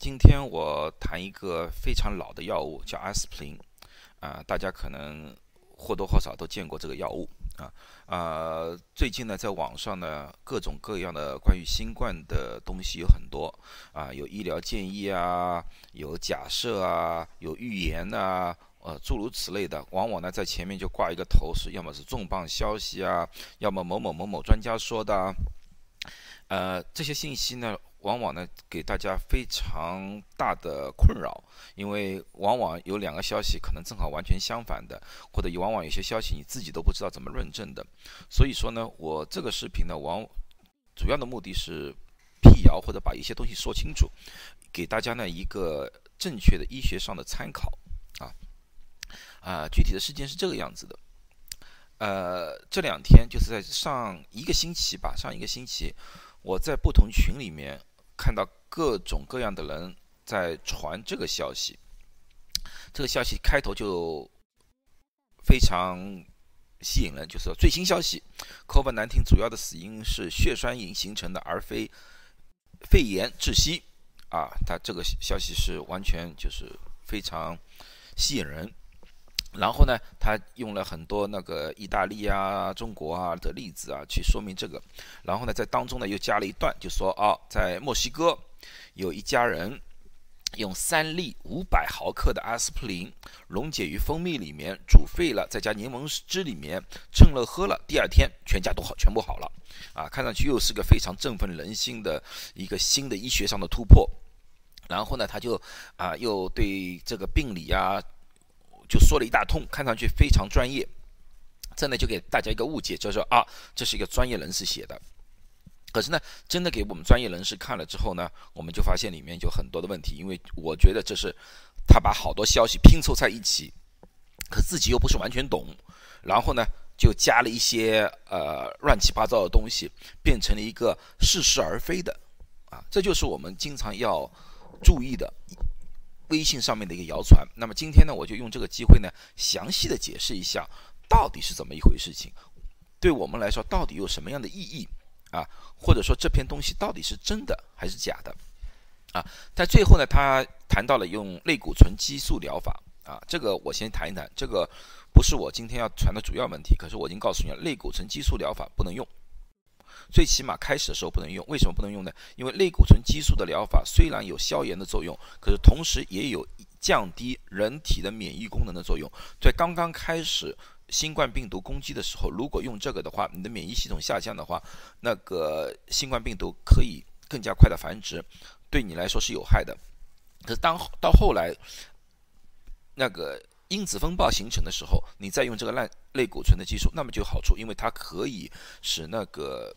今天我谈一个非常老的药物，叫阿司匹林，啊，大家可能或多或少都见过这个药物，啊，啊，最近呢，在网上呢，各种各样的关于新冠的东西有很多，啊，有医疗建议啊，有假设啊，有预言啊，呃，诸如此类的，往往呢，在前面就挂一个头，是要么是重磅消息啊，要么某某某某专家说的，啊呃，这些信息呢。往往呢，给大家非常大的困扰，因为往往有两个消息可能正好完全相反的，或者往往有些消息你自己都不知道怎么论证的。所以说呢，我这个视频呢，往主要的目的是辟谣或者把一些东西说清楚，给大家呢一个正确的医学上的参考啊啊，具体的事件是这个样子的。呃，这两天就是在上一个星期吧，上一个星期我在不同群里面。看到各种各样的人在传这个消息，这个消息开头就非常吸引人，就是最新消息：COVID-19 主要的死因是血栓引形成的，而非肺炎窒息。啊，他这个消息是完全就是非常吸引人。然后呢，他用了很多那个意大利啊、中国啊的例子啊，去说明这个。然后呢，在当中呢又加了一段，就说啊，在墨西哥有一家人用三粒五百毫克的阿司匹林溶解于蜂蜜里面，煮沸了，再加柠檬汁里面趁热喝了，第二天全家都好，全部好了。啊，看上去又是个非常振奋人心的一个新的医学上的突破。然后呢，他就啊，又对这个病理啊。就说了一大通，看上去非常专业，这呢就给大家一个误解，就是说啊，这是一个专业人士写的。可是呢，真的给我们专业人士看了之后呢，我们就发现里面就很多的问题，因为我觉得这是他把好多消息拼凑在一起，可自己又不是完全懂，然后呢就加了一些呃乱七八糟的东西，变成了一个似是而非的啊，这就是我们经常要注意的。微信上面的一个谣传，那么今天呢，我就用这个机会呢，详细的解释一下到底是怎么一回事情，对我们来说到底有什么样的意义啊？或者说这篇东西到底是真的还是假的啊？在最后呢，他谈到了用类固醇激素疗法啊，这个我先谈一谈，这个不是我今天要传的主要问题，可是我已经告诉你了，类固醇激素疗法不能用。最起码开始的时候不能用，为什么不能用呢？因为类固醇激素的疗法虽然有消炎的作用，可是同时也有降低人体的免疫功能的作用。在刚刚开始新冠病毒攻击的时候，如果用这个的话，你的免疫系统下降的话，那个新冠病毒可以更加快的繁殖，对你来说是有害的。可是当到后来，那个因子风暴形成的时候，你再用这个烂类固醇的技术，那么就有好处，因为它可以使那个。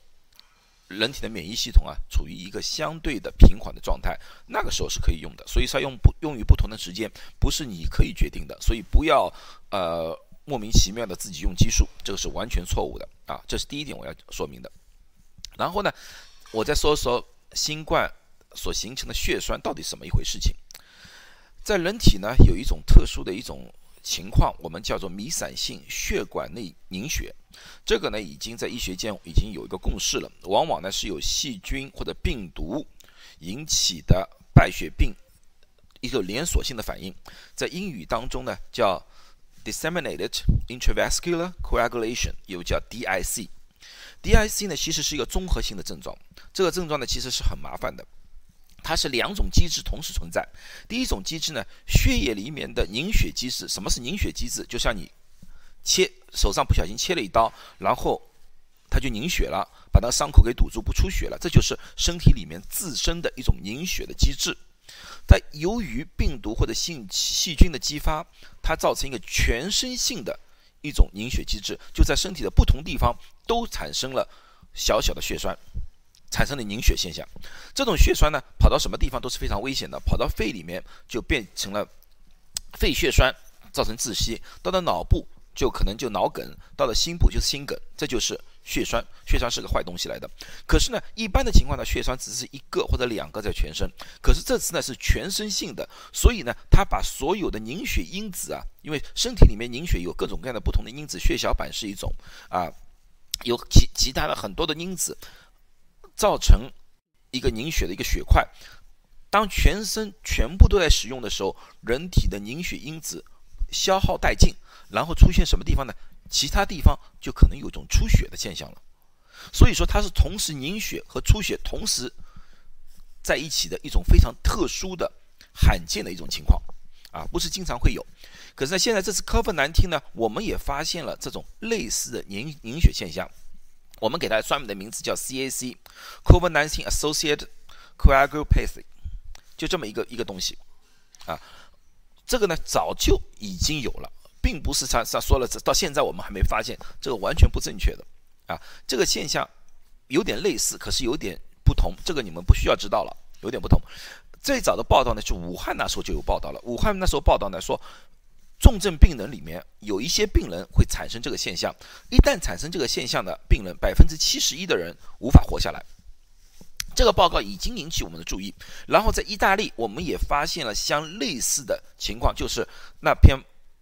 人体的免疫系统啊，处于一个相对的平缓的状态，那个时候是可以用的。所以它用不用于不同的时间，不是你可以决定的。所以不要呃莫名其妙的自己用激素，这个是完全错误的啊。这是第一点我要说明的。然后呢，我再说说新冠所形成的血栓到底是怎么一回事情。在人体呢，有一种特殊的一种。情况我们叫做弥散性血管内凝血，这个呢已经在医学界已经有一个共识了，往往呢是有细菌或者病毒引起的败血病一个连锁性的反应，在英语当中呢叫 disseminated intravascular coagulation，又叫 DIC，DIC 呢其实是一个综合性的症状，这个症状呢其实是很麻烦的。它是两种机制同时存在。第一种机制呢，血液里面的凝血机制。什么是凝血机制？就像你切手上不小心切了一刀，然后它就凝血了，把那个伤口给堵住，不出血了。这就是身体里面自身的一种凝血的机制。但由于病毒或者细细菌的激发，它造成一个全身性的一种凝血机制，就在身体的不同地方都产生了小小的血栓。产生的凝血现象，这种血栓呢，跑到什么地方都是非常危险的。跑到肺里面就变成了肺血栓，造成窒息；到了脑部就可能就脑梗；到了心部就是心梗。这就是血栓，血栓是个坏东西来的。可是呢，一般的情况呢，血栓只是一个或者两个在全身。可是这次呢是全身性的，所以呢，它把所有的凝血因子啊，因为身体里面凝血有各种各样的不同的因子，血小板是一种啊，有其其他的很多的因子。造成一个凝血的一个血块，当全身全部都在使用的时候，人体的凝血因子消耗殆尽，然后出现什么地方呢？其他地方就可能有一种出血的现象了。所以说，它是同时凝血和出血同时在一起的一种非常特殊的、罕见的一种情况啊，不是经常会有。可是呢，现在这次 COVID-19 呢，我们也发现了这种类似的凝凝血现象。我们给它专门的名字叫 CAC，COVID-19 Associated Coagulopathy，就这么一个一个东西啊。这个呢，早就已经有了，并不是他他说了，到现在我们还没发现，这个完全不正确的啊。这个现象有点类似，可是有点不同，这个你们不需要知道了，有点不同。最早的报道呢，是武汉那时候就有报道了，武汉那时候报道呢说。重症病人里面有一些病人会产生这个现象，一旦产生这个现象的病人，百分之七十一的人无法活下来。这个报告已经引起我们的注意。然后在意大利，我们也发现了相类似的情况，就是那篇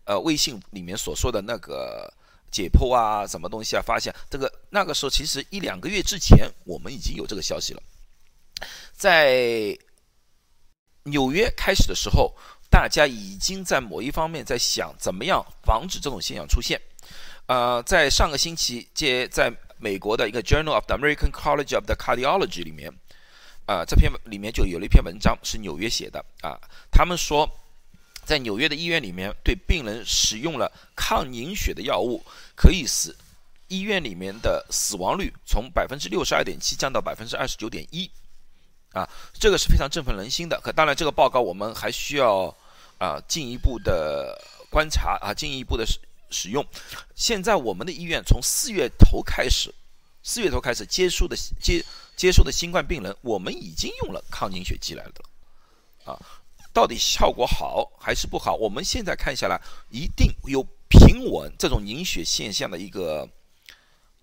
呃微信里面所说的那个解剖啊，什么东西啊，发现这个那个时候其实一两个月之前，我们已经有这个消息了。在纽约开始的时候。大家已经在某一方面在想怎么样防止这种现象出现。呃，在上个星期，接在美国的一个 Journal of the American College of the Cardiology 里面，啊，这篇里面就有了一篇文章是纽约写的啊。他们说，在纽约的医院里面，对病人使用了抗凝血的药物，可以使医院里面的死亡率从百分之六十二点七降到百分之二十九点一。啊，这个是非常振奋人心的。可当然，这个报告我们还需要。啊，进一步的观察啊，进一步的使使用。现在我们的医院从四月头开始，四月头开始接触的接接触的新冠病人，我们已经用了抗凝血剂来了的。啊，到底效果好还是不好？我们现在看下来，一定有平稳这种凝血现象的一个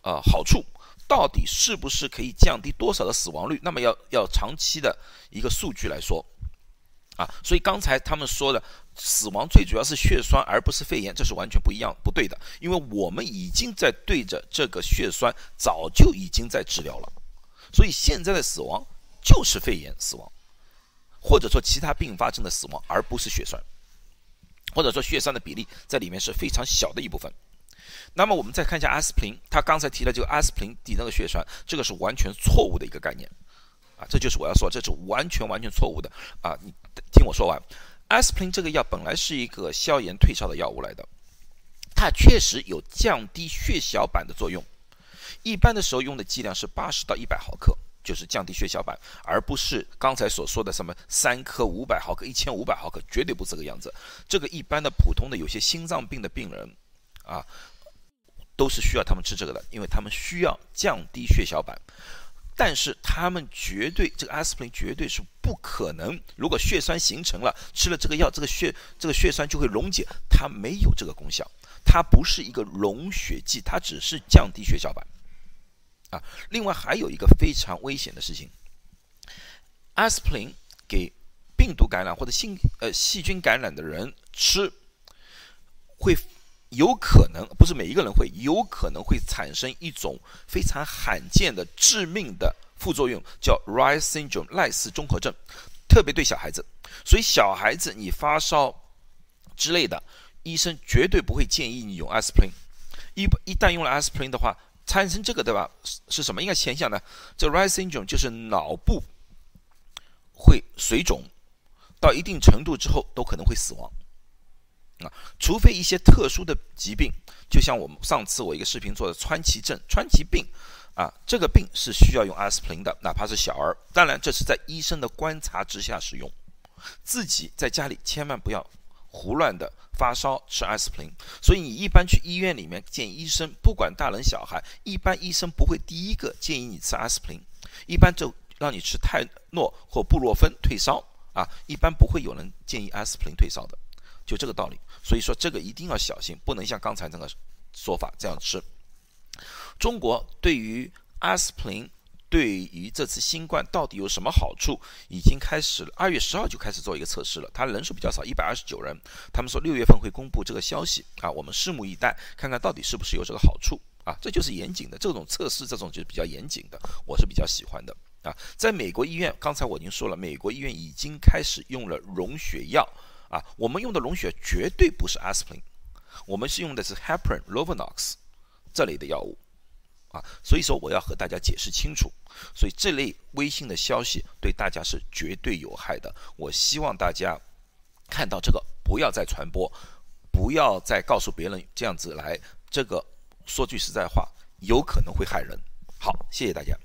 呃好处。到底是不是可以降低多少的死亡率？那么要要长期的一个数据来说。啊，所以刚才他们说的死亡最主要是血栓，而不是肺炎，这是完全不一样、不对的。因为我们已经在对着这个血栓，早就已经在治疗了。所以现在的死亡就是肺炎死亡，或者说其他并发症的死亡，而不是血栓，或者说血栓的比例在里面是非常小的一部分。那么我们再看一下阿司匹林，他刚才提了这个阿司匹林抵那个血栓，这个是完全错误的一个概念。啊，这就是我要说，这是完全完全错误的啊！你听我说完，阿司匹林这个药本来是一个消炎退烧的药物来的，它确实有降低血小板的作用。一般的时候用的剂量是八十到一百毫克，就是降低血小板，而不是刚才所说的什么三颗五百毫克、一千五百毫克，绝对不是这个样子。这个一般的普通的有些心脏病的病人啊，都是需要他们吃这个的，因为他们需要降低血小板。但是他们绝对，这个阿司匹林绝对是不可能。如果血栓形成了，吃了这个药，这个血这个血栓就会溶解，它没有这个功效。它不是一个溶血剂，它只是降低血小板。啊，另外还有一个非常危险的事情，阿司匹林给病毒感染或者细呃细菌感染的人吃，会。有可能不是每一个人会，有可能会产生一种非常罕见的致命的副作用，叫 Rice syndrome 赖斯综合症，特别对小孩子。所以小孩子你发烧之类的，医生绝对不会建议你用阿司匹林。一一旦用了阿司匹林的话，产生这个对吧？是什么应该现象呢？这 Rice syndrome 就是脑部会水肿，到一定程度之后都可能会死亡。啊，除非一些特殊的疾病，就像我们上次我一个视频做的川崎症、川崎病，啊，这个病是需要用阿司匹林的，哪怕是小儿。当然，这是在医生的观察之下使用，自己在家里千万不要胡乱的发烧吃阿司匹林。所以你一般去医院里面见医生，不管大人小孩，一般医生不会第一个建议你吃阿司匹林，一般就让你吃泰诺或布洛芬退烧啊，一般不会有人建议阿司匹林退烧的。就这个道理，所以说这个一定要小心，不能像刚才那个说法这样吃。中国对于阿司匹林，对于这次新冠到底有什么好处，已经开始了。二月十号就开始做一个测试了，它人数比较少，一百二十九人。他们说六月份会公布这个消息啊，我们拭目以待，看看到底是不是有这个好处啊。这就是严谨的这种测试，这种就是比较严谨的，我是比较喜欢的。啊，在美国医院，刚才我已经说了，美国医院已经开始用了溶血药啊。我们用的溶血绝对不是 aspirin，我们是用的是 heparin、lovenox 这类的药物啊。所以说我要和大家解释清楚，所以这类微信的消息对大家是绝对有害的。我希望大家看到这个不要再传播，不要再告诉别人这样子来。这个说句实在话，有可能会害人。好，谢谢大家。